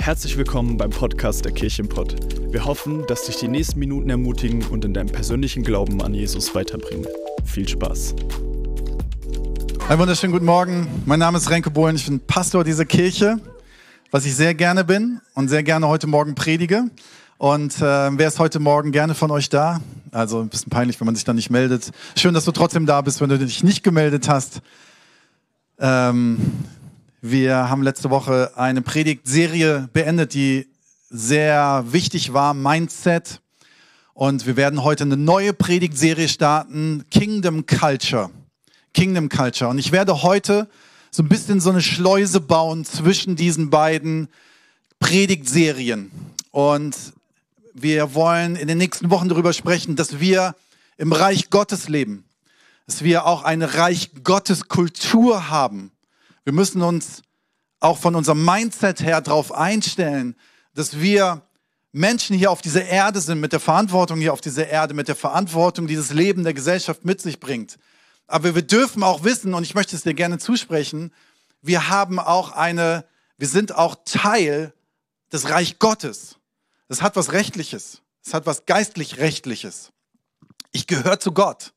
Herzlich willkommen beim Podcast der Kirchenpott. Wir hoffen, dass dich die nächsten Minuten ermutigen und in deinem persönlichen Glauben an Jesus weiterbringen. Viel Spaß. Einen wunderschönen guten Morgen. Mein Name ist Renke Bohlen. Ich bin Pastor dieser Kirche, was ich sehr gerne bin und sehr gerne heute Morgen predige. Und äh, wer ist heute Morgen gerne von euch da? Also ein bisschen peinlich, wenn man sich da nicht meldet. Schön, dass du trotzdem da bist, wenn du dich nicht gemeldet hast. Ähm, wir haben letzte Woche eine Predigtserie beendet, die sehr wichtig war, Mindset. Und wir werden heute eine neue Predigtserie starten, Kingdom Culture. Kingdom Culture. Und ich werde heute so ein bisschen so eine Schleuse bauen zwischen diesen beiden Predigtserien. Und wir wollen in den nächsten Wochen darüber sprechen, dass wir im Reich Gottes leben. Dass wir auch eine Reich Gottes Kultur haben wir müssen uns auch von unserem Mindset her darauf einstellen, dass wir Menschen hier auf dieser Erde sind, mit der Verantwortung hier auf dieser Erde, mit der Verantwortung, die dieses Leben der Gesellschaft mit sich bringt. Aber wir dürfen auch wissen, und ich möchte es dir gerne zusprechen, wir haben auch eine, wir sind auch Teil des Reich Gottes. Das hat was Rechtliches. Es hat was geistlich-rechtliches. Ich gehöre zu Gott.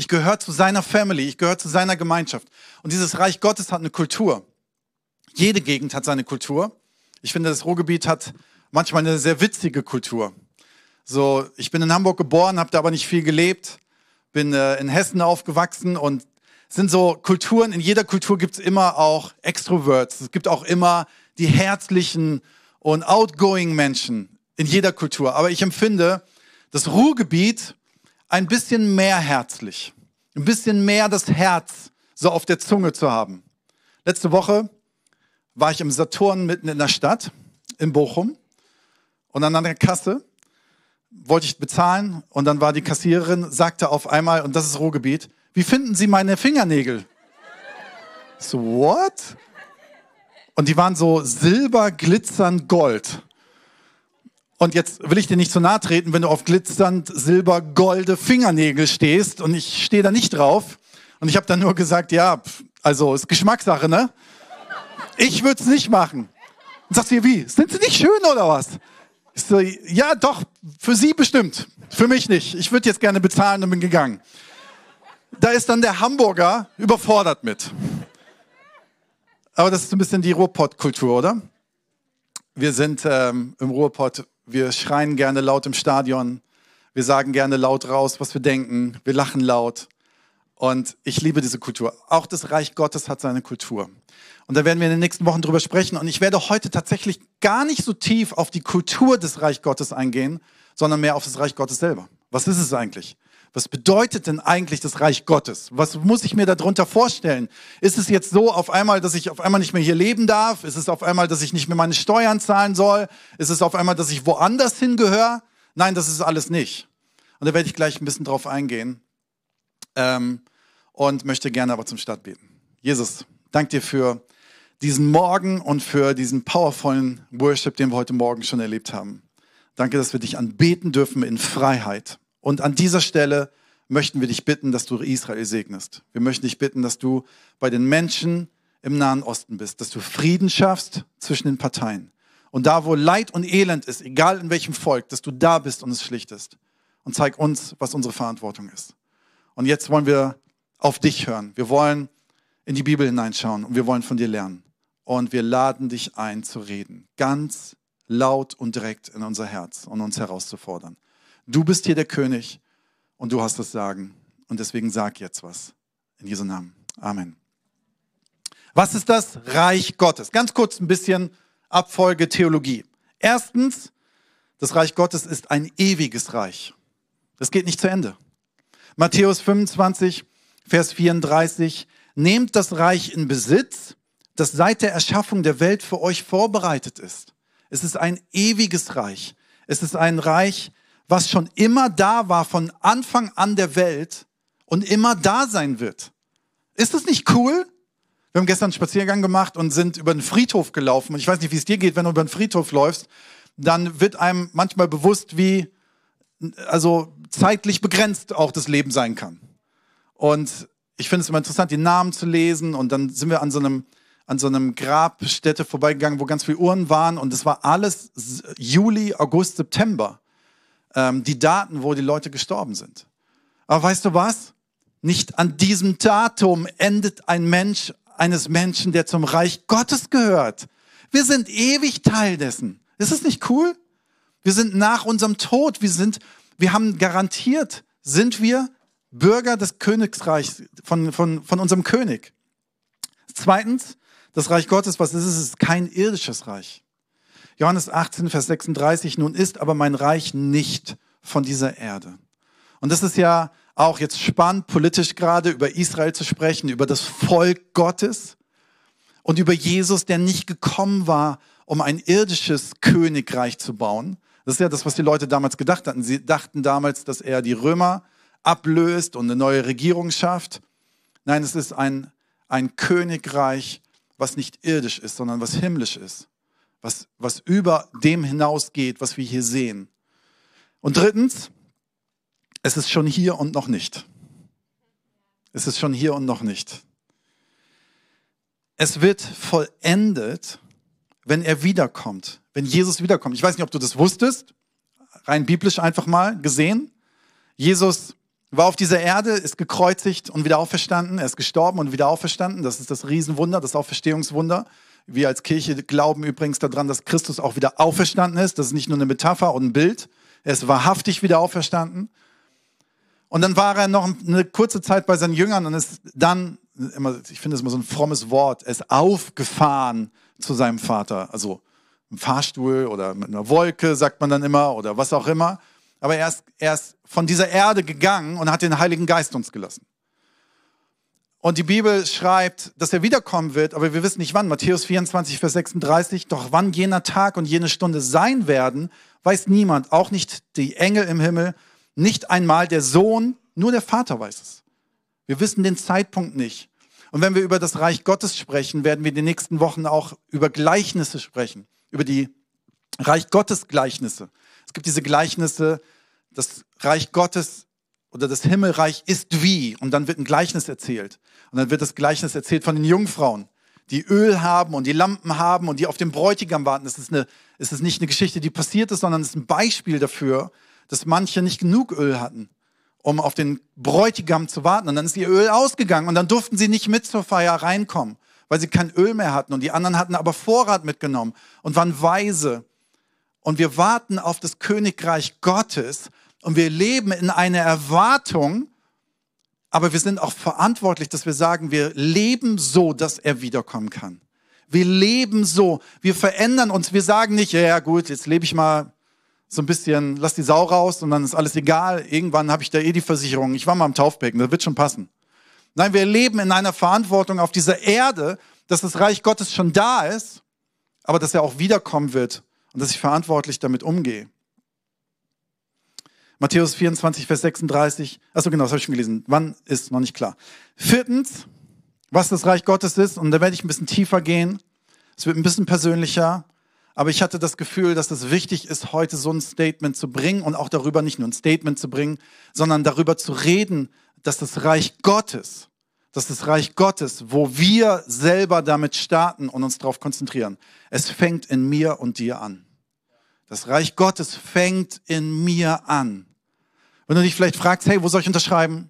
Ich gehöre zu seiner Family, ich gehöre zu seiner Gemeinschaft. Und dieses Reich Gottes hat eine Kultur. Jede Gegend hat seine Kultur. Ich finde, das Ruhrgebiet hat manchmal eine sehr witzige Kultur. So, ich bin in Hamburg geboren, habe da aber nicht viel gelebt, bin äh, in Hessen aufgewachsen und sind so Kulturen, in jeder Kultur gibt es immer auch Extroverts. Es gibt auch immer die herzlichen und outgoing Menschen in jeder Kultur. Aber ich empfinde, das Ruhrgebiet ein bisschen mehr herzlich, ein bisschen mehr das Herz so auf der Zunge zu haben. Letzte Woche war ich im Saturn mitten in der Stadt, in Bochum, und an der Kasse wollte ich bezahlen und dann war die Kassiererin, sagte auf einmal, und das ist Ruhrgebiet, wie finden Sie meine Fingernägel? So, what? Und die waren so silber, glitzernd, gold. Und jetzt will ich dir nicht zu nahe treten, wenn du auf glitzernd silber, golde Fingernägel stehst und ich stehe da nicht drauf. Und ich habe dann nur gesagt, ja, also ist Geschmackssache, ne? Ich würde es nicht machen. Und sagst du, wie? Sind sie nicht schön oder was? Ich so, ja, doch, für sie bestimmt. Für mich nicht. Ich würde jetzt gerne bezahlen und bin gegangen. Da ist dann der Hamburger überfordert mit. Aber das ist ein bisschen die Ruhrpott-Kultur, oder? Wir sind ähm, im Ruhrpott wir schreien gerne laut im Stadion. Wir sagen gerne laut raus, was wir denken. Wir lachen laut. Und ich liebe diese Kultur. Auch das Reich Gottes hat seine Kultur. Und da werden wir in den nächsten Wochen drüber sprechen. Und ich werde heute tatsächlich gar nicht so tief auf die Kultur des Reich Gottes eingehen, sondern mehr auf das Reich Gottes selber. Was ist es eigentlich? Was bedeutet denn eigentlich das Reich Gottes? Was muss ich mir darunter vorstellen? Ist es jetzt so auf einmal, dass ich auf einmal nicht mehr hier leben darf? Ist es auf einmal, dass ich nicht mehr meine Steuern zahlen soll? Ist es auf einmal, dass ich woanders hingehöre? Nein, das ist alles nicht. Und da werde ich gleich ein bisschen drauf eingehen ähm, und möchte gerne aber zum Start beten. Jesus, danke dir für diesen Morgen und für diesen powervollen Worship, den wir heute Morgen schon erlebt haben. Danke, dass wir dich anbeten dürfen in Freiheit. Und an dieser Stelle möchten wir dich bitten, dass du Israel segnest. Wir möchten dich bitten, dass du bei den Menschen im Nahen Osten bist, dass du Frieden schaffst zwischen den Parteien. Und da, wo Leid und Elend ist, egal in welchem Volk, dass du da bist und es schlichtest. Und zeig uns, was unsere Verantwortung ist. Und jetzt wollen wir auf dich hören. Wir wollen in die Bibel hineinschauen und wir wollen von dir lernen. Und wir laden dich ein zu reden. Ganz laut und direkt in unser Herz und uns herauszufordern. Du bist hier der König und du hast das Sagen. Und deswegen sag jetzt was. In Jesu Namen. Amen. Was ist das Reich Gottes? Ganz kurz ein bisschen Abfolge Theologie. Erstens, das Reich Gottes ist ein ewiges Reich. Das geht nicht zu Ende. Matthäus 25, Vers 34. Nehmt das Reich in Besitz, das seit der Erschaffung der Welt für euch vorbereitet ist. Es ist ein ewiges Reich. Es ist ein Reich, was schon immer da war von Anfang an der Welt und immer da sein wird. Ist das nicht cool? Wir haben gestern einen Spaziergang gemacht und sind über den Friedhof gelaufen. Und ich weiß nicht, wie es dir geht, wenn du über den Friedhof läufst. Dann wird einem manchmal bewusst, wie also zeitlich begrenzt auch das Leben sein kann. Und ich finde es immer interessant, die Namen zu lesen. Und dann sind wir an so einem an so einem Grabstätte vorbeigegangen, wo ganz viele Uhren waren und es war alles Juli, August, September. Ähm, die Daten, wo die Leute gestorben sind. Aber weißt du was? Nicht an diesem Datum endet ein Mensch eines Menschen, der zum Reich Gottes gehört. Wir sind ewig Teil dessen. Ist es nicht cool? Wir sind nach unserem Tod. Wir sind, wir haben garantiert, sind wir Bürger des Königreichs von, von, von unserem König. Zweitens, das Reich Gottes, was ist es? Es ist kein irdisches Reich. Johannes 18, Vers 36, nun ist aber mein Reich nicht von dieser Erde. Und das ist ja auch jetzt spannend, politisch gerade über Israel zu sprechen, über das Volk Gottes und über Jesus, der nicht gekommen war, um ein irdisches Königreich zu bauen. Das ist ja das, was die Leute damals gedacht hatten. Sie dachten damals, dass er die Römer ablöst und eine neue Regierung schafft. Nein, es ist ein, ein Königreich, was nicht irdisch ist, sondern was himmlisch ist. Was, was über dem hinausgeht, was wir hier sehen. Und drittens, es ist schon hier und noch nicht. Es ist schon hier und noch nicht. Es wird vollendet, wenn er wiederkommt, wenn Jesus wiederkommt. Ich weiß nicht, ob du das wusstest, rein biblisch einfach mal gesehen. Jesus war auf dieser Erde, ist gekreuzigt und wieder auferstanden. Er ist gestorben und wieder auferstanden. Das ist das Riesenwunder, das Auferstehungswunder. Wir als Kirche glauben übrigens daran, dass Christus auch wieder auferstanden ist. Das ist nicht nur eine Metapher und ein Bild. Er ist wahrhaftig wieder auferstanden. Und dann war er noch eine kurze Zeit bei seinen Jüngern und ist dann, immer, ich finde es immer so ein frommes Wort, er ist aufgefahren zu seinem Vater. Also im Fahrstuhl oder mit einer Wolke, sagt man dann immer, oder was auch immer. Aber er ist, er ist von dieser Erde gegangen und hat den Heiligen Geist uns gelassen. Und die Bibel schreibt, dass er wiederkommen wird, aber wir wissen nicht wann. Matthäus 24, Vers 36. Doch wann jener Tag und jene Stunde sein werden, weiß niemand, auch nicht die Engel im Himmel, nicht einmal der Sohn, nur der Vater weiß es. Wir wissen den Zeitpunkt nicht. Und wenn wir über das Reich Gottes sprechen, werden wir in den nächsten Wochen auch über Gleichnisse sprechen, über die Reich Gottes Gleichnisse. Es gibt diese Gleichnisse, das Reich Gottes oder das Himmelreich ist wie. Und dann wird ein Gleichnis erzählt. Und dann wird das Gleichnis erzählt von den Jungfrauen, die Öl haben und die Lampen haben und die auf den Bräutigam warten. Es ist, eine, es ist nicht eine Geschichte, die passiert ist, sondern es ist ein Beispiel dafür, dass manche nicht genug Öl hatten, um auf den Bräutigam zu warten. Und dann ist ihr Öl ausgegangen und dann durften sie nicht mit zur Feier reinkommen, weil sie kein Öl mehr hatten. Und die anderen hatten aber Vorrat mitgenommen und waren weise. Und wir warten auf das Königreich Gottes und wir leben in einer Erwartung, aber wir sind auch verantwortlich, dass wir sagen, wir leben so, dass er wiederkommen kann. Wir leben so, wir verändern uns, wir sagen nicht, ja, ja gut, jetzt lebe ich mal so ein bisschen, lass die Sau raus und dann ist alles egal. Irgendwann habe ich da eh die Versicherung. Ich war mal am Taufbecken, das wird schon passen. Nein, wir leben in einer Verantwortung auf dieser Erde, dass das Reich Gottes schon da ist, aber dass er auch wiederkommen wird und dass ich verantwortlich damit umgehe. Matthäus 24, Vers 36. Achso, genau, das habe ich schon gelesen. Wann ist noch nicht klar. Viertens, was das Reich Gottes ist, und da werde ich ein bisschen tiefer gehen. Es wird ein bisschen persönlicher. Aber ich hatte das Gefühl, dass es wichtig ist, heute so ein Statement zu bringen und auch darüber nicht nur ein Statement zu bringen, sondern darüber zu reden, dass das Reich Gottes, dass das Reich Gottes, wo wir selber damit starten und uns darauf konzentrieren, es fängt in mir und dir an. Das Reich Gottes fängt in mir an. Wenn du dich vielleicht fragst, hey, wo soll ich unterschreiben?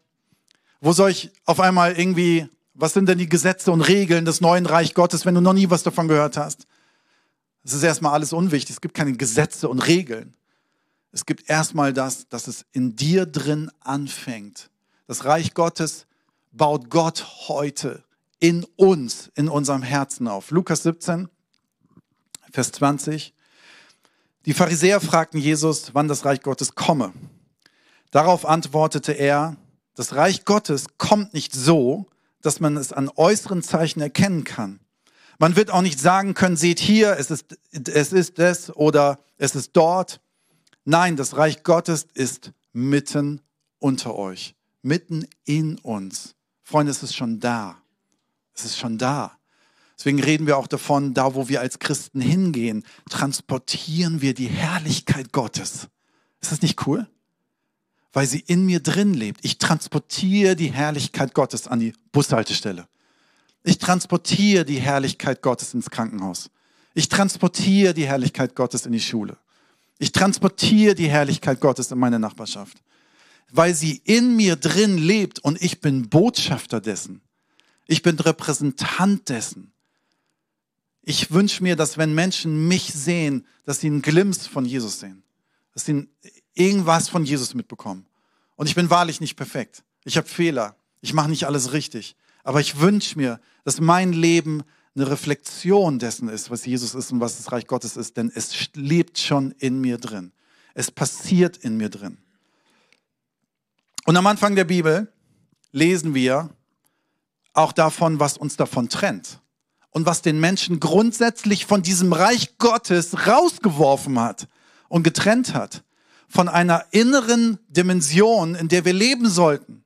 Wo soll ich auf einmal irgendwie, was sind denn die Gesetze und Regeln des neuen Reich Gottes, wenn du noch nie was davon gehört hast? Es ist erstmal alles unwichtig. Es gibt keine Gesetze und Regeln. Es gibt erstmal das, dass es in dir drin anfängt. Das Reich Gottes baut Gott heute in uns, in unserem Herzen auf. Lukas 17, Vers 20. Die Pharisäer fragten Jesus, wann das Reich Gottes komme. Darauf antwortete er, das Reich Gottes kommt nicht so, dass man es an äußeren Zeichen erkennen kann. Man wird auch nicht sagen können, seht hier, es ist, es ist es oder es ist dort. Nein, das Reich Gottes ist mitten unter euch, mitten in uns. Freunde, es ist schon da. Es ist schon da. Deswegen reden wir auch davon, da wo wir als Christen hingehen, transportieren wir die Herrlichkeit Gottes. Ist das nicht cool? Weil sie in mir drin lebt. Ich transportiere die Herrlichkeit Gottes an die Bushaltestelle. Ich transportiere die Herrlichkeit Gottes ins Krankenhaus. Ich transportiere die Herrlichkeit Gottes in die Schule. Ich transportiere die Herrlichkeit Gottes in meine Nachbarschaft, weil sie in mir drin lebt und ich bin Botschafter dessen. Ich bin Repräsentant dessen. Ich wünsche mir, dass wenn Menschen mich sehen, dass sie einen Glimps von Jesus sehen, dass sie irgendwas von Jesus mitbekommen. Und ich bin wahrlich nicht perfekt. Ich habe Fehler. Ich mache nicht alles richtig. Aber ich wünsche mir, dass mein Leben eine Reflexion dessen ist, was Jesus ist und was das Reich Gottes ist, denn es lebt schon in mir drin. Es passiert in mir drin. Und am Anfang der Bibel lesen wir auch davon, was uns davon trennt und was den Menschen grundsätzlich von diesem Reich Gottes rausgeworfen hat und getrennt hat. Von einer inneren Dimension, in der wir leben sollten.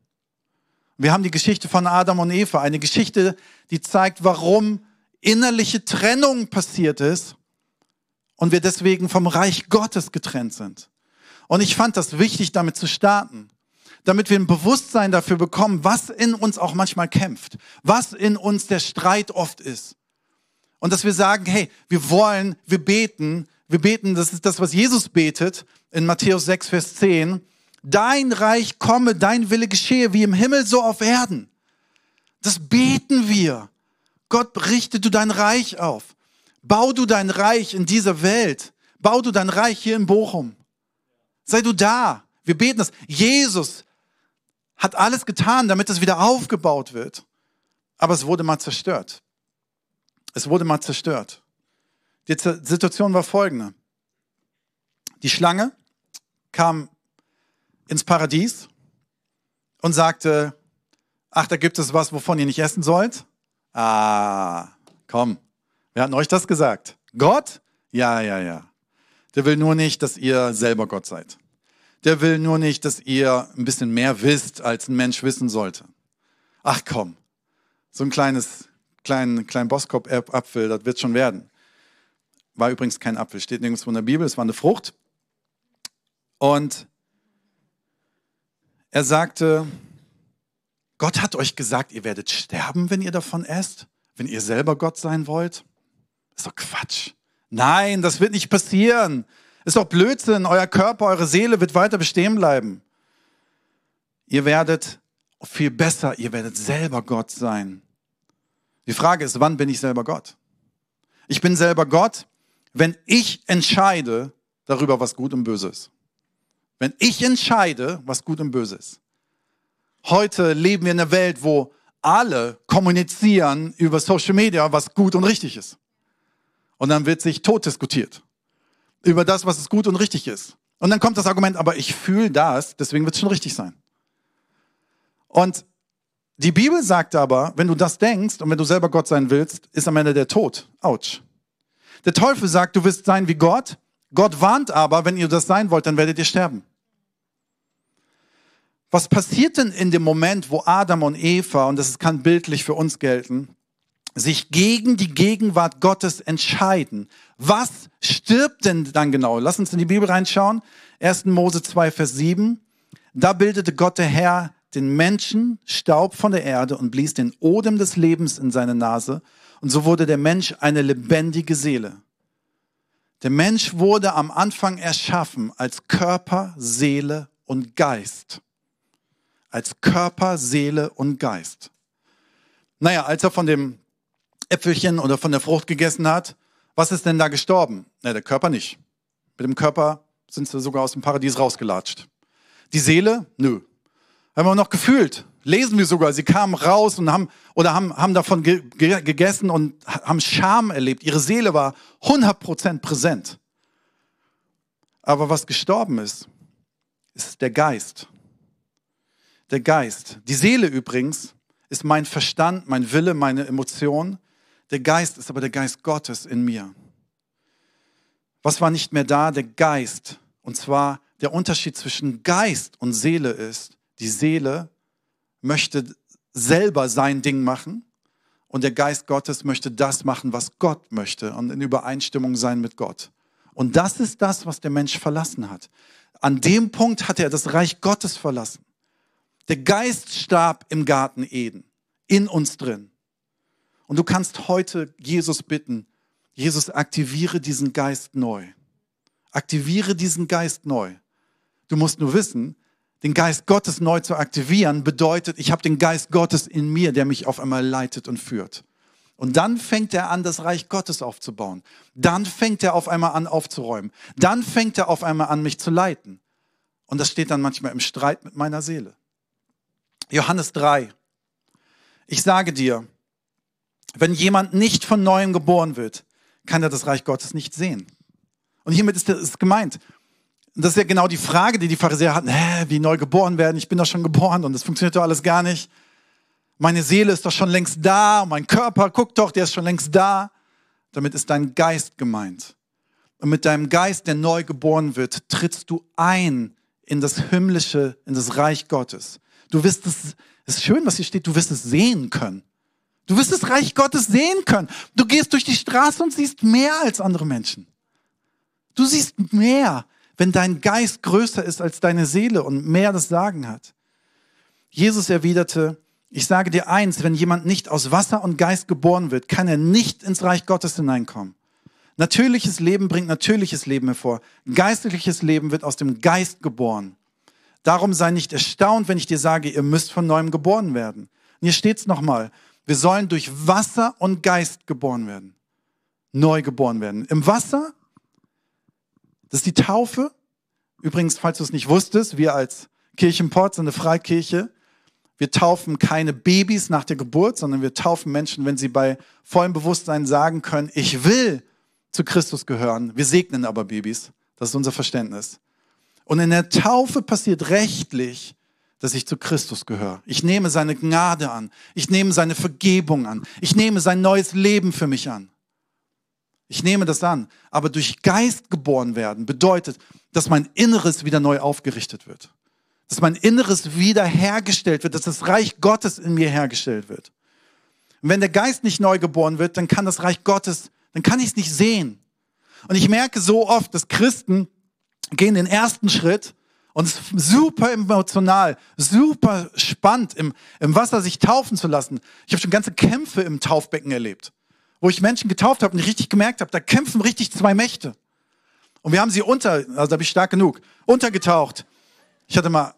Wir haben die Geschichte von Adam und Eva, eine Geschichte, die zeigt, warum innerliche Trennung passiert ist und wir deswegen vom Reich Gottes getrennt sind. Und ich fand das wichtig, damit zu starten, damit wir ein Bewusstsein dafür bekommen, was in uns auch manchmal kämpft, was in uns der Streit oft ist. Und dass wir sagen, hey, wir wollen, wir beten, wir beten, das ist das, was Jesus betet in Matthäus 6, Vers 10, dein Reich komme, dein Wille geschehe, wie im Himmel so auf Erden. Das beten wir. Gott, richte du dein Reich auf. Bau du dein Reich in dieser Welt. Bau du dein Reich hier in Bochum. Sei du da. Wir beten das. Jesus hat alles getan, damit es wieder aufgebaut wird. Aber es wurde mal zerstört. Es wurde mal zerstört. Die Situation war folgende. Die Schlange kam ins Paradies und sagte, ach, da gibt es was, wovon ihr nicht essen sollt. Ah, komm, wer hat euch das gesagt? Gott? Ja, ja, ja. Der will nur nicht, dass ihr selber Gott seid. Der will nur nicht, dass ihr ein bisschen mehr wisst, als ein Mensch wissen sollte. Ach komm, so ein kleines, kleinen, kleinen Boskop-Apfel, das wird schon werden. War übrigens kein Apfel, steht nirgends in der Bibel, es war eine Frucht. Und er sagte, Gott hat euch gesagt, ihr werdet sterben, wenn ihr davon esst, wenn ihr selber Gott sein wollt. Ist doch Quatsch. Nein, das wird nicht passieren. Ist doch Blödsinn. Euer Körper, eure Seele wird weiter bestehen bleiben. Ihr werdet viel besser, ihr werdet selber Gott sein. Die Frage ist, wann bin ich selber Gott? Ich bin selber Gott, wenn ich entscheide darüber, was gut und böse ist. Wenn ich entscheide, was gut und böse ist. Heute leben wir in einer Welt, wo alle kommunizieren über Social Media, was gut und richtig ist. Und dann wird sich tot diskutiert über das, was gut und richtig ist. Und dann kommt das Argument, aber ich fühle das, deswegen wird es schon richtig sein. Und die Bibel sagt aber, wenn du das denkst und wenn du selber Gott sein willst, ist am Ende der Tod. Autsch. Der Teufel sagt, du wirst sein wie Gott. Gott warnt aber, wenn ihr das sein wollt, dann werdet ihr sterben. Was passiert denn in dem Moment, wo Adam und Eva, und das kann bildlich für uns gelten, sich gegen die Gegenwart Gottes entscheiden? Was stirbt denn dann genau? Lass uns in die Bibel reinschauen. 1. Mose 2, Vers 7. Da bildete Gott der Herr den Menschen Staub von der Erde und blies den Odem des Lebens in seine Nase. Und so wurde der Mensch eine lebendige Seele. Der Mensch wurde am Anfang erschaffen als Körper, Seele und Geist als Körper, Seele und Geist. Naja, als er von dem Äpfelchen oder von der Frucht gegessen hat, was ist denn da gestorben? Na, der Körper nicht. Mit dem Körper sind sie sogar aus dem Paradies rausgelatscht. Die Seele? Nö. Haben wir noch gefühlt. Lesen wir sogar, sie kamen raus und haben, oder haben, haben davon ge ge gegessen und haben Scham erlebt. Ihre Seele war 100% präsent. Aber was gestorben ist, ist der Geist der Geist. Die Seele übrigens ist mein Verstand, mein Wille, meine Emotion. Der Geist ist aber der Geist Gottes in mir. Was war nicht mehr da? Der Geist. Und zwar der Unterschied zwischen Geist und Seele ist, die Seele möchte selber sein Ding machen und der Geist Gottes möchte das machen, was Gott möchte und in Übereinstimmung sein mit Gott. Und das ist das, was der Mensch verlassen hat. An dem Punkt hat er das Reich Gottes verlassen. Der Geist starb im Garten Eden, in uns drin. Und du kannst heute Jesus bitten, Jesus, aktiviere diesen Geist neu. Aktiviere diesen Geist neu. Du musst nur wissen, den Geist Gottes neu zu aktivieren bedeutet, ich habe den Geist Gottes in mir, der mich auf einmal leitet und führt. Und dann fängt er an, das Reich Gottes aufzubauen. Dann fängt er auf einmal an, aufzuräumen. Dann fängt er auf einmal an, mich zu leiten. Und das steht dann manchmal im Streit mit meiner Seele. Johannes 3. Ich sage dir, wenn jemand nicht von neuem geboren wird, kann er das Reich Gottes nicht sehen. Und hiermit ist es gemeint. Und das ist ja genau die Frage, die die Pharisäer hatten. Hä, wie neu geboren werden? Ich bin doch schon geboren und das funktioniert doch alles gar nicht. Meine Seele ist doch schon längst da, mein Körper, guck doch, der ist schon längst da. Damit ist dein Geist gemeint. Und mit deinem Geist, der neu geboren wird, trittst du ein in das Himmlische, in das Reich Gottes. Du wirst es, es ist schön, was hier steht, du wirst es sehen können. Du wirst das Reich Gottes sehen können. Du gehst durch die Straße und siehst mehr als andere Menschen. Du siehst mehr, wenn dein Geist größer ist als deine Seele und mehr das Sagen hat. Jesus erwiderte, ich sage dir eins, wenn jemand nicht aus Wasser und Geist geboren wird, kann er nicht ins Reich Gottes hineinkommen. Natürliches Leben bringt natürliches Leben hervor. Geistliches Leben wird aus dem Geist geboren. Darum sei nicht erstaunt, wenn ich dir sage, ihr müsst von neuem geboren werden. Und hier steht's nochmal. Wir sollen durch Wasser und Geist geboren werden. Neu geboren werden. Im Wasser, das ist die Taufe. Übrigens, falls du es nicht wusstest, wir als Kirchenport sind eine Freikirche. Wir taufen keine Babys nach der Geburt, sondern wir taufen Menschen, wenn sie bei vollem Bewusstsein sagen können, ich will zu Christus gehören. Wir segnen aber Babys. Das ist unser Verständnis. Und in der Taufe passiert rechtlich, dass ich zu Christus gehöre. Ich nehme seine Gnade an. Ich nehme seine Vergebung an. Ich nehme sein neues Leben für mich an. Ich nehme das an. Aber durch Geist geboren werden bedeutet, dass mein Inneres wieder neu aufgerichtet wird dass mein Inneres wiederhergestellt wird, dass das Reich Gottes in mir hergestellt wird. Und wenn der Geist nicht neu geboren wird, dann kann das Reich Gottes, dann kann ich es nicht sehen. Und ich merke so oft, dass Christen gehen den ersten Schritt und es ist super emotional, super spannend, im, im Wasser sich taufen zu lassen. Ich habe schon ganze Kämpfe im Taufbecken erlebt, wo ich Menschen getauft habe und ich richtig gemerkt habe, da kämpfen richtig zwei Mächte. Und wir haben sie unter, also da bin ich stark genug, untergetaucht. Ich hatte mal,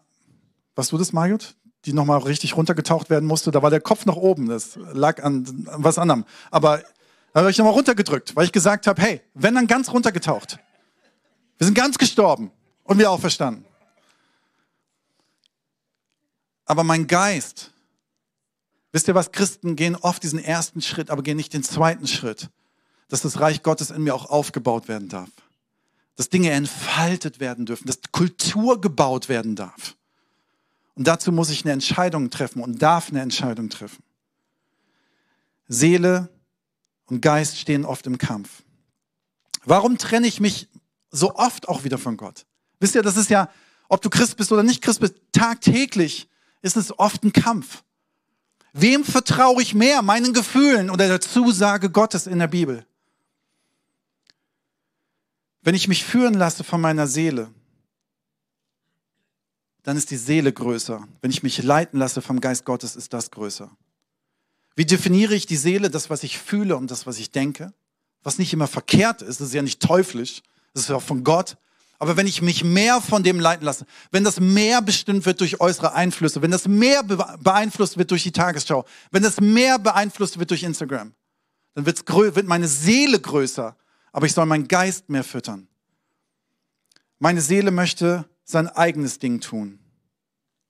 was du das, Margot? Die nochmal richtig runtergetaucht werden musste. Da war der Kopf nach oben. Das lag an, was anderem. Aber da habe ich nochmal runtergedrückt, weil ich gesagt habe, hey, wenn dann ganz runtergetaucht. Wir sind ganz gestorben und wir auferstanden. Aber mein Geist, wisst ihr was, Christen gehen oft diesen ersten Schritt, aber gehen nicht den zweiten Schritt, dass das Reich Gottes in mir auch aufgebaut werden darf dass Dinge entfaltet werden dürfen, dass Kultur gebaut werden darf. Und dazu muss ich eine Entscheidung treffen und darf eine Entscheidung treffen. Seele und Geist stehen oft im Kampf. Warum trenne ich mich so oft auch wieder von Gott? Wisst ihr, das ist ja, ob du Christ bist oder nicht Christ bist, tagtäglich ist es oft ein Kampf. Wem vertraue ich mehr? Meinen Gefühlen oder der Zusage Gottes in der Bibel? Wenn ich mich führen lasse von meiner Seele, dann ist die Seele größer. Wenn ich mich leiten lasse vom Geist Gottes, ist das größer. Wie definiere ich die Seele? Das, was ich fühle und das, was ich denke. Was nicht immer verkehrt ist, das ist ja nicht teuflisch, das ist ja auch von Gott. Aber wenn ich mich mehr von dem leiten lasse, wenn das mehr bestimmt wird durch äußere Einflüsse, wenn das mehr beeinflusst wird durch die Tagesschau, wenn das mehr beeinflusst wird durch Instagram, dann wird meine Seele größer aber ich soll meinen Geist mehr füttern. Meine Seele möchte sein eigenes Ding tun.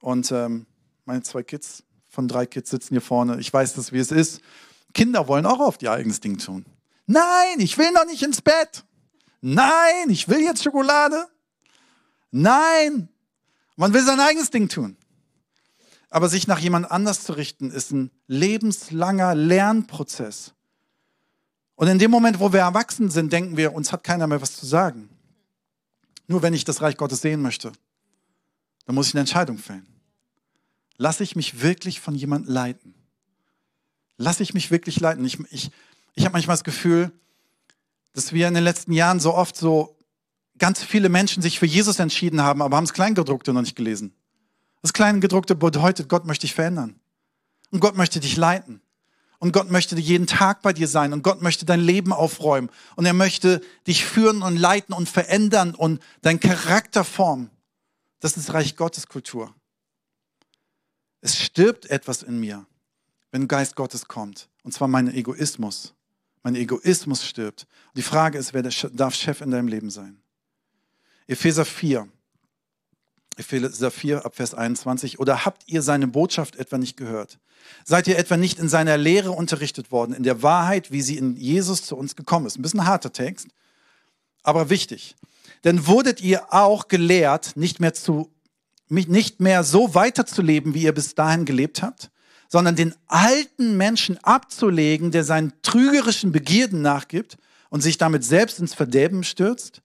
Und ähm, meine zwei Kids, von drei Kids sitzen hier vorne. Ich weiß das, wie es ist. Kinder wollen auch oft ihr eigenes Ding tun. Nein, ich will noch nicht ins Bett. Nein, ich will jetzt Schokolade. Nein, man will sein eigenes Ding tun. Aber sich nach jemand anders zu richten, ist ein lebenslanger Lernprozess. Und in dem Moment, wo wir erwachsen sind, denken wir, uns hat keiner mehr was zu sagen. Nur wenn ich das Reich Gottes sehen möchte, dann muss ich eine Entscheidung fällen. Lasse ich mich wirklich von jemandem leiten? Lasse ich mich wirklich leiten? Ich, ich, ich habe manchmal das Gefühl, dass wir in den letzten Jahren so oft so ganz viele Menschen sich für Jesus entschieden haben, aber haben das Kleingedruckte noch nicht gelesen. Das Kleingedruckte bedeutet, Gott möchte dich verändern. Und Gott möchte dich leiten. Und Gott möchte jeden Tag bei dir sein und Gott möchte dein Leben aufräumen und er möchte dich führen und leiten und verändern und dein Charakter formen. Das ist Reich Gottes Kultur. Es stirbt etwas in mir, wenn Geist Gottes kommt. Und zwar mein Egoismus. Mein Egoismus stirbt. Die Frage ist, wer darf Chef in deinem Leben sein? Epheser 4. Epheser 4 ab Vers 21. Oder habt ihr seine Botschaft etwa nicht gehört? Seid ihr etwa nicht in seiner Lehre unterrichtet worden, in der Wahrheit, wie sie in Jesus zu uns gekommen ist? Ein bisschen harter Text, aber wichtig. Denn wurdet ihr auch gelehrt, nicht mehr, zu, nicht mehr so weiterzuleben, wie ihr bis dahin gelebt habt, sondern den alten Menschen abzulegen, der seinen trügerischen Begierden nachgibt und sich damit selbst ins Verderben stürzt?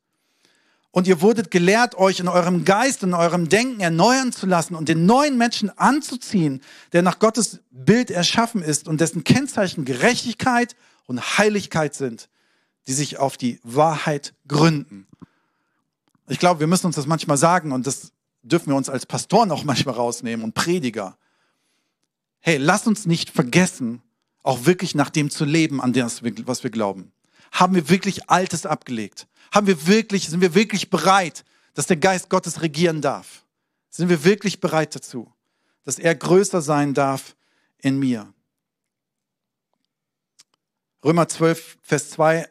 Und ihr wurdet gelehrt, euch in eurem Geist, in eurem Denken erneuern zu lassen und den neuen Menschen anzuziehen, der nach Gottes Bild erschaffen ist und dessen Kennzeichen Gerechtigkeit und Heiligkeit sind, die sich auf die Wahrheit gründen. Ich glaube, wir müssen uns das manchmal sagen und das dürfen wir uns als Pastoren auch manchmal rausnehmen und Prediger. Hey, lass uns nicht vergessen, auch wirklich nach dem zu leben, an das, was wir glauben. Haben wir wirklich Altes abgelegt? Haben wir wirklich, sind wir wirklich bereit, dass der Geist Gottes regieren darf? Sind wir wirklich bereit dazu, dass er größer sein darf in mir? Römer 12, Vers 2,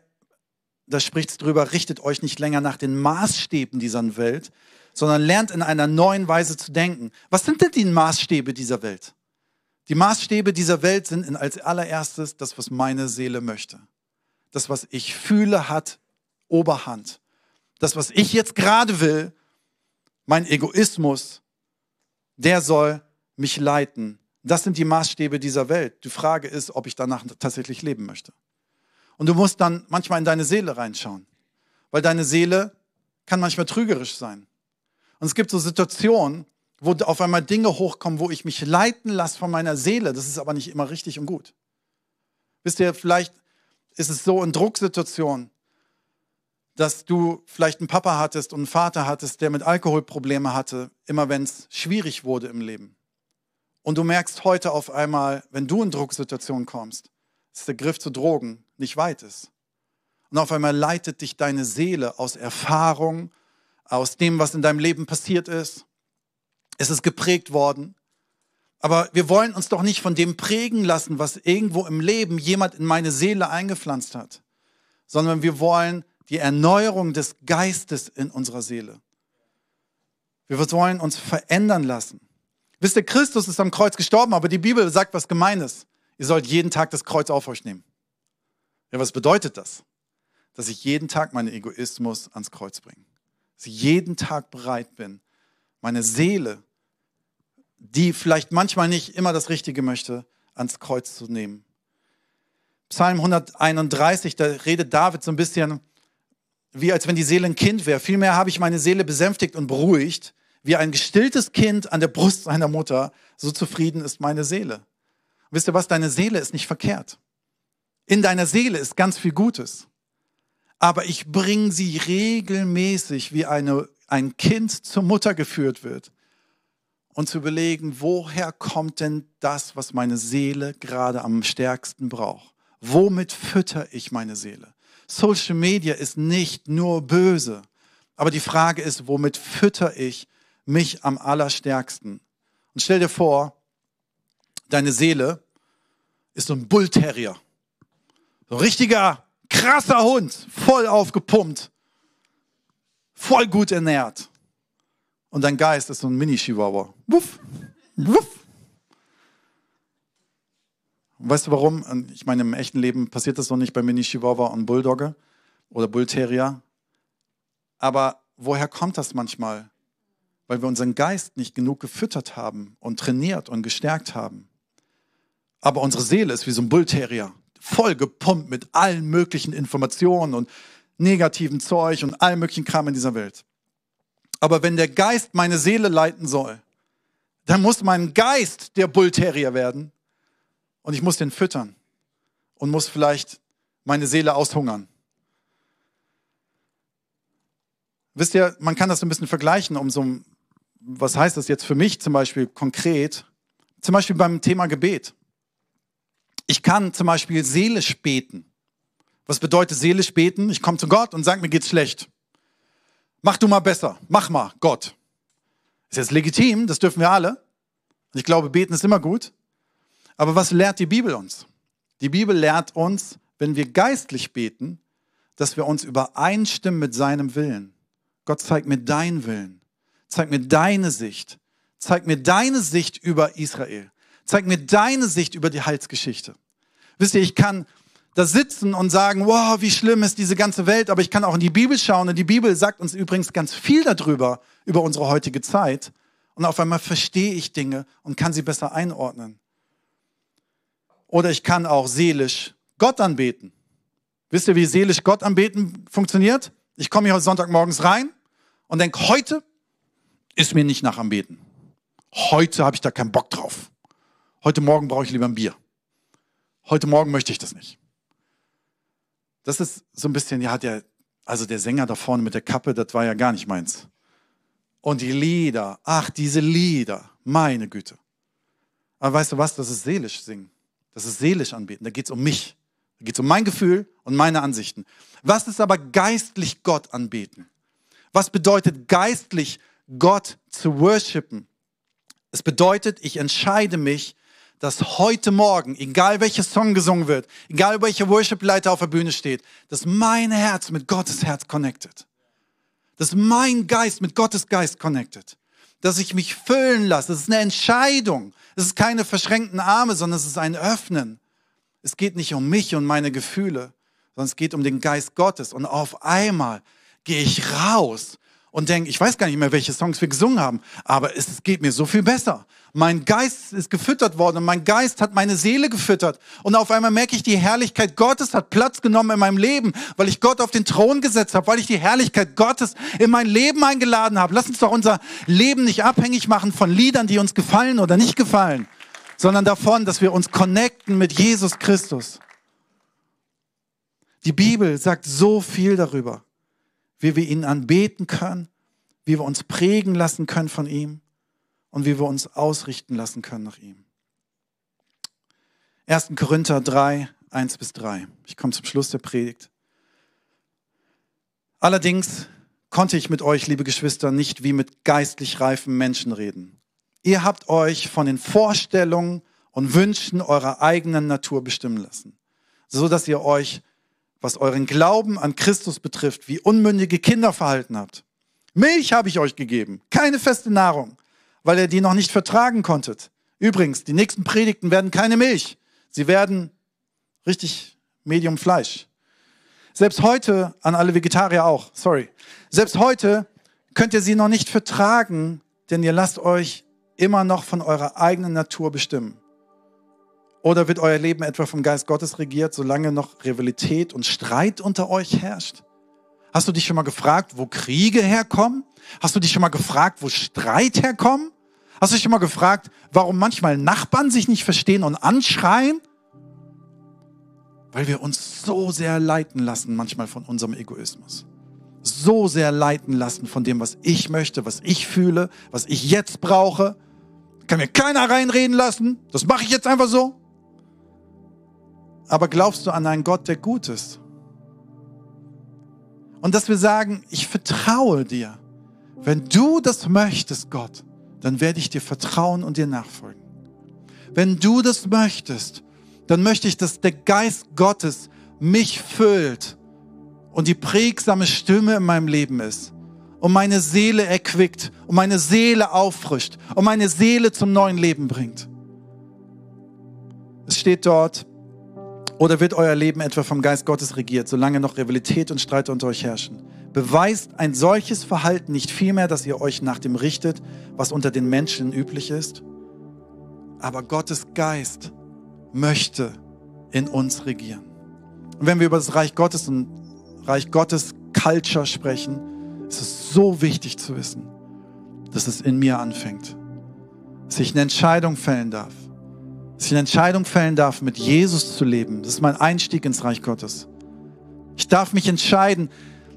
da spricht es drüber, richtet euch nicht länger nach den Maßstäben dieser Welt, sondern lernt in einer neuen Weise zu denken. Was sind denn die Maßstäbe dieser Welt? Die Maßstäbe dieser Welt sind als allererstes das, was meine Seele möchte. Das, was ich fühle, hat Oberhand. Das, was ich jetzt gerade will, mein Egoismus, der soll mich leiten. Das sind die Maßstäbe dieser Welt. Die Frage ist, ob ich danach tatsächlich leben möchte. Und du musst dann manchmal in deine Seele reinschauen, weil deine Seele kann manchmal trügerisch sein. Und es gibt so Situationen, wo auf einmal Dinge hochkommen, wo ich mich leiten lasse von meiner Seele. Das ist aber nicht immer richtig und gut. Wisst ihr, vielleicht ist es so in Drucksituationen, dass du vielleicht einen Papa hattest und einen Vater hattest, der mit Alkoholprobleme hatte, immer wenn es schwierig wurde im Leben. Und du merkst heute auf einmal, wenn du in Drucksituationen kommst, dass der Griff zu Drogen nicht weit ist. Und auf einmal leitet dich deine Seele aus Erfahrung, aus dem, was in deinem Leben passiert ist. Es ist geprägt worden. Aber wir wollen uns doch nicht von dem prägen lassen, was irgendwo im Leben jemand in meine Seele eingepflanzt hat, sondern wir wollen die Erneuerung des Geistes in unserer Seele. Wir wollen uns verändern lassen. Wisst ihr, Christus ist am Kreuz gestorben, aber die Bibel sagt was Gemeines. Ihr sollt jeden Tag das Kreuz auf euch nehmen. Ja, was bedeutet das? Dass ich jeden Tag meinen Egoismus ans Kreuz bringe. Dass ich jeden Tag bereit bin, meine Seele, die vielleicht manchmal nicht immer das Richtige möchte, ans Kreuz zu nehmen. Psalm 131, da redet David so ein bisschen wie als wenn die Seele ein Kind wäre. Vielmehr habe ich meine Seele besänftigt und beruhigt. Wie ein gestilltes Kind an der Brust seiner Mutter, so zufrieden ist meine Seele. wisst ihr was? Deine Seele ist nicht verkehrt. In deiner Seele ist ganz viel Gutes. Aber ich bringe sie regelmäßig, wie eine, ein Kind zur Mutter geführt wird. Und zu überlegen, woher kommt denn das, was meine Seele gerade am stärksten braucht? Womit fütter ich meine Seele? Social Media ist nicht nur böse. Aber die Frage ist, womit fütter ich mich am allerstärksten? Und stell dir vor, deine Seele ist so ein Bullterrier. So ein richtiger, krasser Hund, voll aufgepumpt, voll gut ernährt. Und dein Geist ist so ein Mini-Chihuahua. Wuff, wuff. Weißt du warum? Ich meine, im echten Leben passiert das noch nicht bei Mini Chihuahua und Bulldogge oder Bullterrier. Aber woher kommt das manchmal? Weil wir unseren Geist nicht genug gefüttert haben und trainiert und gestärkt haben. Aber unsere Seele ist wie so ein Bullterrier, voll gepumpt mit allen möglichen Informationen und negativen Zeug und allem möglichen Kram in dieser Welt. Aber wenn der Geist meine Seele leiten soll, dann muss mein Geist der Bullterrier werden und ich muss den füttern und muss vielleicht meine Seele aushungern. Wisst ihr, man kann das so ein bisschen vergleichen, um so, was heißt das jetzt für mich zum Beispiel konkret? Zum Beispiel beim Thema Gebet. Ich kann zum Beispiel seelisch beten. Was bedeutet seelisch beten? Ich komme zu Gott und sage, mir geht's schlecht. Mach du mal besser. Mach mal, Gott. Ist jetzt legitim, das dürfen wir alle. Ich glaube, beten ist immer gut. Aber was lehrt die Bibel uns? Die Bibel lehrt uns, wenn wir geistlich beten, dass wir uns übereinstimmen mit seinem Willen. Gott zeigt mir deinen Willen. Zeig mir deine Sicht. Zeig mir deine Sicht über Israel. Zeig mir deine Sicht über die Heilsgeschichte. Wisst ihr, ich kann da sitzen und sagen, wow, wie schlimm ist diese ganze Welt, aber ich kann auch in die Bibel schauen und die Bibel sagt uns übrigens ganz viel darüber, über unsere heutige Zeit. Und auf einmal verstehe ich Dinge und kann sie besser einordnen. Oder ich kann auch seelisch Gott anbeten. Wisst ihr, wie seelisch Gott anbeten funktioniert? Ich komme hier Sonntagmorgens rein und denke, heute ist mir nicht nach Anbeten. Heute habe ich da keinen Bock drauf. Heute Morgen brauche ich lieber ein Bier. Heute Morgen möchte ich das nicht. Das ist so ein bisschen, ja, der, also der Sänger da vorne mit der Kappe, das war ja gar nicht meins. Und die Lieder, ach, diese Lieder, meine Güte. Aber weißt du was, das ist seelisch singen. Das ist seelisch anbeten. Da geht es um mich. Da geht es um mein Gefühl und meine Ansichten. Was ist aber geistlich Gott anbeten? Was bedeutet geistlich Gott zu worshipen? Es bedeutet, ich entscheide mich, dass heute Morgen, egal welcher Song gesungen wird, egal welcher Worship-Leiter auf der Bühne steht, dass mein Herz mit Gottes Herz connected. Dass mein Geist mit Gottes Geist connected. Dass ich mich füllen lasse. Das ist eine Entscheidung. Es ist keine verschränkten Arme, sondern es ist ein Öffnen. Es geht nicht um mich und meine Gefühle, sondern es geht um den Geist Gottes. Und auf einmal gehe ich raus und denke, ich weiß gar nicht mehr, welche Songs wir gesungen haben, aber es geht mir so viel besser. Mein Geist ist gefüttert worden und mein Geist hat meine Seele gefüttert. Und auf einmal merke ich, die Herrlichkeit Gottes hat Platz genommen in meinem Leben, weil ich Gott auf den Thron gesetzt habe, weil ich die Herrlichkeit Gottes in mein Leben eingeladen habe. Lass uns doch unser Leben nicht abhängig machen von Liedern, die uns gefallen oder nicht gefallen, sondern davon, dass wir uns connecten mit Jesus Christus. Die Bibel sagt so viel darüber wie wir ihn anbeten können, wie wir uns prägen lassen können von ihm und wie wir uns ausrichten lassen können nach ihm. 1. Korinther 3, 1 bis 3. Ich komme zum Schluss der Predigt. Allerdings konnte ich mit euch, liebe Geschwister, nicht wie mit geistlich reifen Menschen reden. Ihr habt euch von den Vorstellungen und Wünschen eurer eigenen Natur bestimmen lassen, so dass ihr euch was euren Glauben an Christus betrifft, wie unmündige Kinder verhalten habt. Milch habe ich euch gegeben, keine feste Nahrung, weil ihr die noch nicht vertragen konntet. Übrigens, die nächsten Predigten werden keine Milch, sie werden richtig Medium Fleisch. Selbst heute, an alle Vegetarier auch, sorry, selbst heute könnt ihr sie noch nicht vertragen, denn ihr lasst euch immer noch von eurer eigenen Natur bestimmen. Oder wird euer Leben etwa vom Geist Gottes regiert, solange noch Rivalität und Streit unter euch herrscht? Hast du dich schon mal gefragt, wo Kriege herkommen? Hast du dich schon mal gefragt, wo Streit herkommt? Hast du dich schon mal gefragt, warum manchmal Nachbarn sich nicht verstehen und anschreien? Weil wir uns so sehr leiten lassen manchmal von unserem Egoismus. So sehr leiten lassen von dem, was ich möchte, was ich fühle, was ich jetzt brauche. Kann mir keiner reinreden lassen. Das mache ich jetzt einfach so. Aber glaubst du an einen Gott, der gut ist? Und dass wir sagen, ich vertraue dir. Wenn du das möchtest, Gott, dann werde ich dir vertrauen und dir nachfolgen. Wenn du das möchtest, dann möchte ich, dass der Geist Gottes mich füllt und die prägsame Stimme in meinem Leben ist und meine Seele erquickt und meine Seele auffrischt und meine Seele zum neuen Leben bringt. Es steht dort, oder wird euer Leben etwa vom Geist Gottes regiert, solange noch Rivalität und Streit unter euch herrschen? Beweist ein solches Verhalten nicht vielmehr, dass ihr euch nach dem richtet, was unter den Menschen üblich ist? Aber Gottes Geist möchte in uns regieren. Und wenn wir über das Reich Gottes und Reich Gottes Culture sprechen, ist es so wichtig zu wissen, dass es in mir anfängt. Dass ich eine Entscheidung fällen darf dass ich eine Entscheidung fällen darf, mit Jesus zu leben. Das ist mein Einstieg ins Reich Gottes. Ich darf mich entscheiden.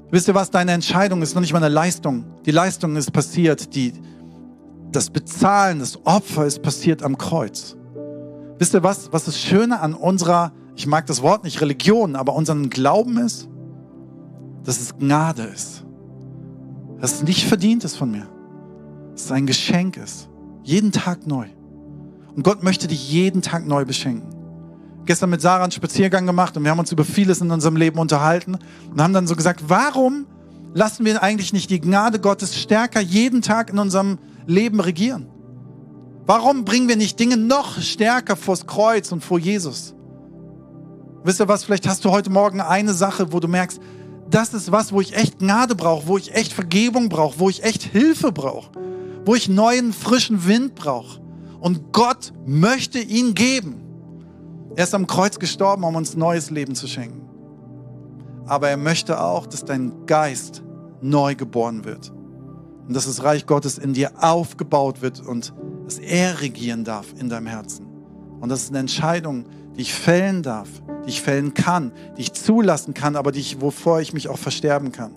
Wisst ihr was? Deine Entscheidung ist noch nicht mal eine Leistung. Die Leistung ist passiert. Die, das Bezahlen, das Opfer ist passiert am Kreuz. Wisst ihr was, was das Schöne an unserer, ich mag das Wort nicht Religion, aber unseren Glauben ist? Dass es Gnade ist. Dass es nicht verdient ist von mir. Dass es ein Geschenk ist. Jeden Tag neu. Und Gott möchte dich jeden Tag neu beschenken. Gestern mit Sarah einen Spaziergang gemacht und wir haben uns über vieles in unserem Leben unterhalten und haben dann so gesagt, warum lassen wir eigentlich nicht die Gnade Gottes stärker jeden Tag in unserem Leben regieren? Warum bringen wir nicht Dinge noch stärker vors Kreuz und vor Jesus? Wisst ihr was, vielleicht hast du heute Morgen eine Sache, wo du merkst, das ist was, wo ich echt Gnade brauche, wo ich echt Vergebung brauche, wo ich echt Hilfe brauche, wo ich neuen, frischen Wind brauche. Und Gott möchte ihn geben. Er ist am Kreuz gestorben, um uns neues Leben zu schenken. Aber er möchte auch, dass dein Geist neu geboren wird. Und dass das Reich Gottes in dir aufgebaut wird und dass er regieren darf in deinem Herzen. Und das ist eine Entscheidung, die ich fällen darf, die ich fällen kann, die ich zulassen kann, aber die ich, wovor ich mich auch versterben kann.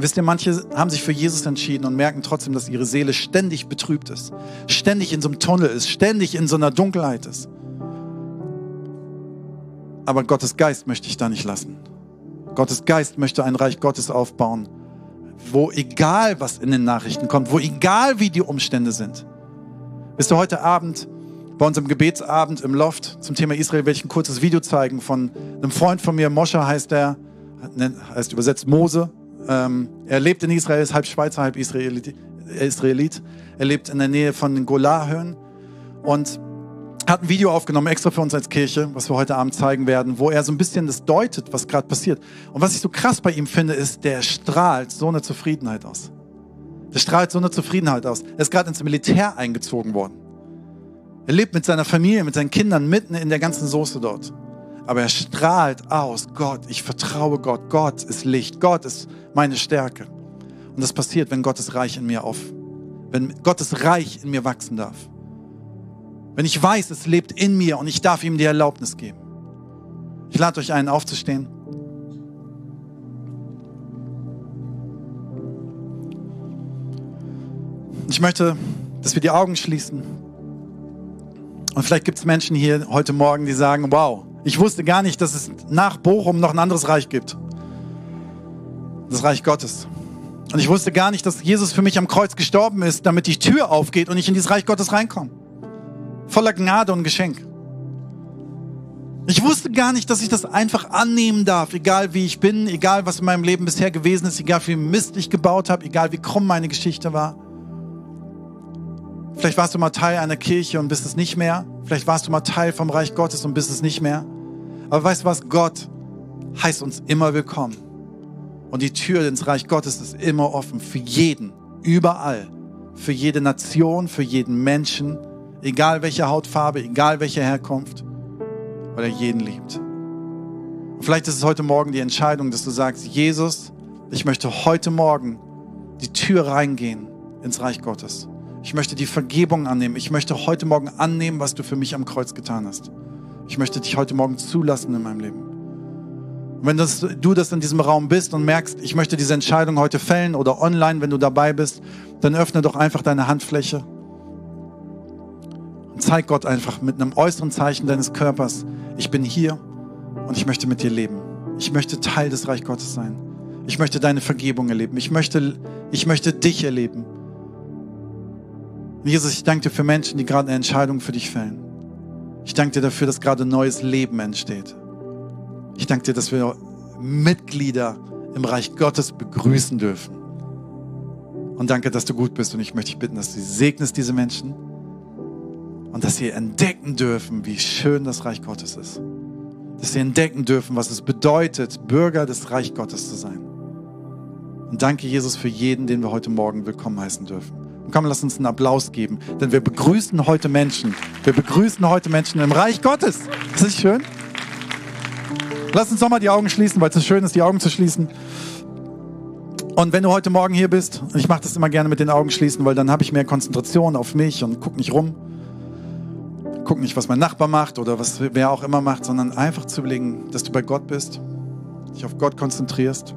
Wisst ihr, manche haben sich für Jesus entschieden und merken trotzdem, dass ihre Seele ständig betrübt ist, ständig in so einem Tunnel ist, ständig in so einer Dunkelheit ist. Aber Gottes Geist möchte ich da nicht lassen. Gottes Geist möchte ein Reich Gottes aufbauen, wo egal was in den Nachrichten kommt, wo egal wie die Umstände sind. Wisst ihr, heute Abend bei unserem Gebetsabend im Loft zum Thema Israel werde ich ein kurzes Video zeigen von einem Freund von mir, Mosche heißt er, heißt übersetzt Mose. Ähm, er lebt in Israel, ist halb Schweizer, halb Israelit. Israelit. Er lebt in der Nähe von den Golarhöhen und hat ein Video aufgenommen, extra für uns als Kirche, was wir heute Abend zeigen werden, wo er so ein bisschen das deutet, was gerade passiert. Und was ich so krass bei ihm finde, ist, der strahlt so eine Zufriedenheit aus. Der strahlt so eine Zufriedenheit aus. Er ist gerade ins Militär eingezogen worden. Er lebt mit seiner Familie, mit seinen Kindern mitten in der ganzen Soße dort. Aber er strahlt aus, Gott, ich vertraue Gott, Gott ist Licht, Gott ist meine Stärke. Und das passiert, wenn Gottes Reich in mir auf, wenn Gottes Reich in mir wachsen darf. Wenn ich weiß, es lebt in mir und ich darf ihm die Erlaubnis geben. Ich lade euch ein, aufzustehen. Ich möchte, dass wir die Augen schließen. Und vielleicht gibt es Menschen hier heute Morgen, die sagen, wow, ich wusste gar nicht, dass es nach Bochum noch ein anderes Reich gibt. Das Reich Gottes. Und ich wusste gar nicht, dass Jesus für mich am Kreuz gestorben ist, damit die Tür aufgeht und ich in dieses Reich Gottes reinkomme voller Gnade und Geschenk. Ich wusste gar nicht, dass ich das einfach annehmen darf, egal wie ich bin, egal was in meinem Leben bisher gewesen ist, egal wie Mist ich gebaut habe, egal wie krumm meine Geschichte war. Vielleicht warst du mal Teil einer Kirche und bist es nicht mehr. Vielleicht warst du mal Teil vom Reich Gottes und bist es nicht mehr. Aber weißt du was? Gott heißt uns immer willkommen. Und die Tür ins Reich Gottes ist immer offen für jeden, überall. Für jede Nation, für jeden Menschen, Egal welche Hautfarbe, egal welche Herkunft, weil er jeden liebt. Und vielleicht ist es heute Morgen die Entscheidung, dass du sagst, Jesus, ich möchte heute Morgen die Tür reingehen ins Reich Gottes. Ich möchte die Vergebung annehmen. Ich möchte heute Morgen annehmen, was du für mich am Kreuz getan hast. Ich möchte dich heute Morgen zulassen in meinem Leben. Und wenn das, du das in diesem Raum bist und merkst, ich möchte diese Entscheidung heute fällen oder online, wenn du dabei bist, dann öffne doch einfach deine Handfläche zeig Gott einfach mit einem äußeren Zeichen deines Körpers, ich bin hier und ich möchte mit dir leben. Ich möchte Teil des Reich Gottes sein. Ich möchte deine Vergebung erleben. Ich möchte, ich möchte dich erleben. Jesus, ich danke dir für Menschen, die gerade eine Entscheidung für dich fällen. Ich danke dir dafür, dass gerade neues Leben entsteht. Ich danke dir, dass wir Mitglieder im Reich Gottes begrüßen dürfen. Und danke, dass du gut bist. Und ich möchte dich bitten, dass du segnest diese Menschen und dass sie entdecken dürfen, wie schön das Reich Gottes ist. Dass sie entdecken dürfen, was es bedeutet, Bürger des Reich Gottes zu sein. Und danke, Jesus, für jeden, den wir heute Morgen willkommen heißen dürfen. Komm, lass uns einen Applaus geben, denn wir begrüßen heute Menschen. Wir begrüßen heute Menschen im Reich Gottes. Ist das schön? Lass uns doch mal die Augen schließen, weil es so schön ist, die Augen zu schließen. Und wenn du heute Morgen hier bist, und ich mache das immer gerne mit den Augen schließen, weil dann habe ich mehr Konzentration auf mich und guck nicht rum guck nicht, was mein Nachbar macht oder was wer auch immer macht, sondern einfach zu überlegen, dass du bei Gott bist, dich auf Gott konzentrierst.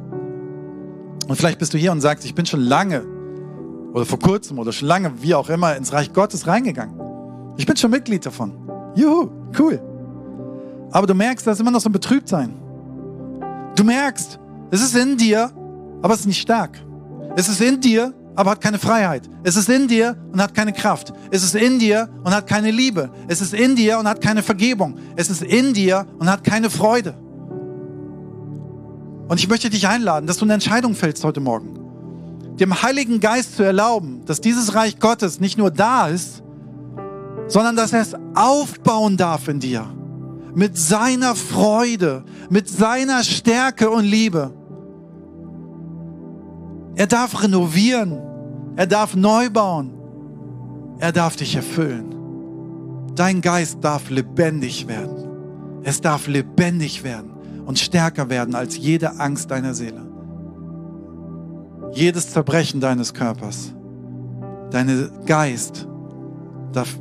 Und vielleicht bist du hier und sagst, ich bin schon lange oder vor kurzem oder schon lange, wie auch immer, ins Reich Gottes reingegangen. Ich bin schon Mitglied davon. Juhu, cool. Aber du merkst, da ist immer noch so ein Betrübtsein. Du merkst, es ist in dir, aber es ist nicht stark. Es ist in dir, aber hat keine Freiheit. Es ist in dir und hat keine Kraft. Es ist in dir und hat keine Liebe. Es ist in dir und hat keine Vergebung. Es ist in dir und hat keine Freude. Und ich möchte dich einladen, dass du eine Entscheidung fällst heute Morgen. Dem Heiligen Geist zu erlauben, dass dieses Reich Gottes nicht nur da ist, sondern dass er es aufbauen darf in dir. Mit seiner Freude, mit seiner Stärke und Liebe. Er darf renovieren. Er darf neu bauen. Er darf dich erfüllen. Dein Geist darf lebendig werden. Es darf lebendig werden und stärker werden als jede Angst deiner Seele. Jedes Zerbrechen deines Körpers. Dein Geist darf,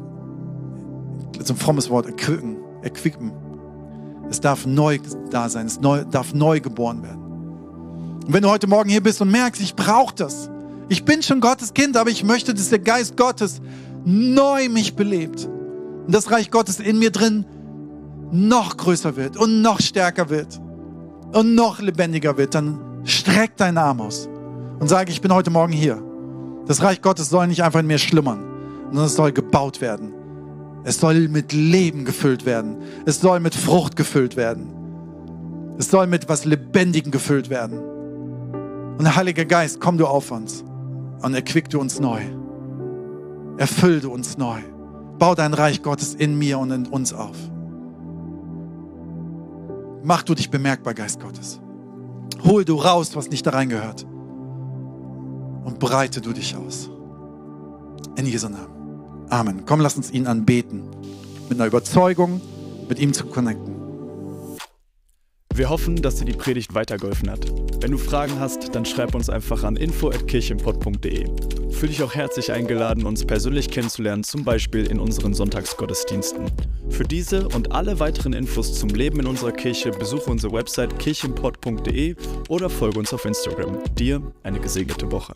so ein frommes Wort, erquicken, erquicken. Es darf neu da sein, es neu, darf neu geboren werden. Und wenn du heute Morgen hier bist und merkst, ich brauche das, ich bin schon Gottes Kind, aber ich möchte, dass der Geist Gottes neu mich belebt und das Reich Gottes in mir drin noch größer wird und noch stärker wird und noch lebendiger wird, dann streck deinen Arm aus und sage, ich bin heute Morgen hier. Das Reich Gottes soll nicht einfach in mir schlummern, sondern es soll gebaut werden. Es soll mit Leben gefüllt werden. Es soll mit Frucht gefüllt werden. Es soll mit was Lebendigem gefüllt werden. Und der Heilige Geist, komm du auf uns und erquick du uns neu. Erfüll du uns neu. Bau dein Reich Gottes in mir und in uns auf. Mach du dich bemerkbar, Geist Gottes. Hol du raus, was nicht da reingehört. Und breite du dich aus. In Jesu Namen. Amen. Komm, lass uns ihn anbeten. Mit einer Überzeugung, mit ihm zu connecten. Wir hoffen, dass dir die Predigt weitergeholfen hat. Wenn du Fragen hast, dann schreib uns einfach an info@kirchenpott.de. Fühl dich auch herzlich eingeladen, uns persönlich kennenzulernen, zum Beispiel in unseren Sonntagsgottesdiensten. Für diese und alle weiteren Infos zum Leben in unserer Kirche besuche unsere Website kirchenpott.de oder folge uns auf Instagram. Dir eine gesegnete Woche.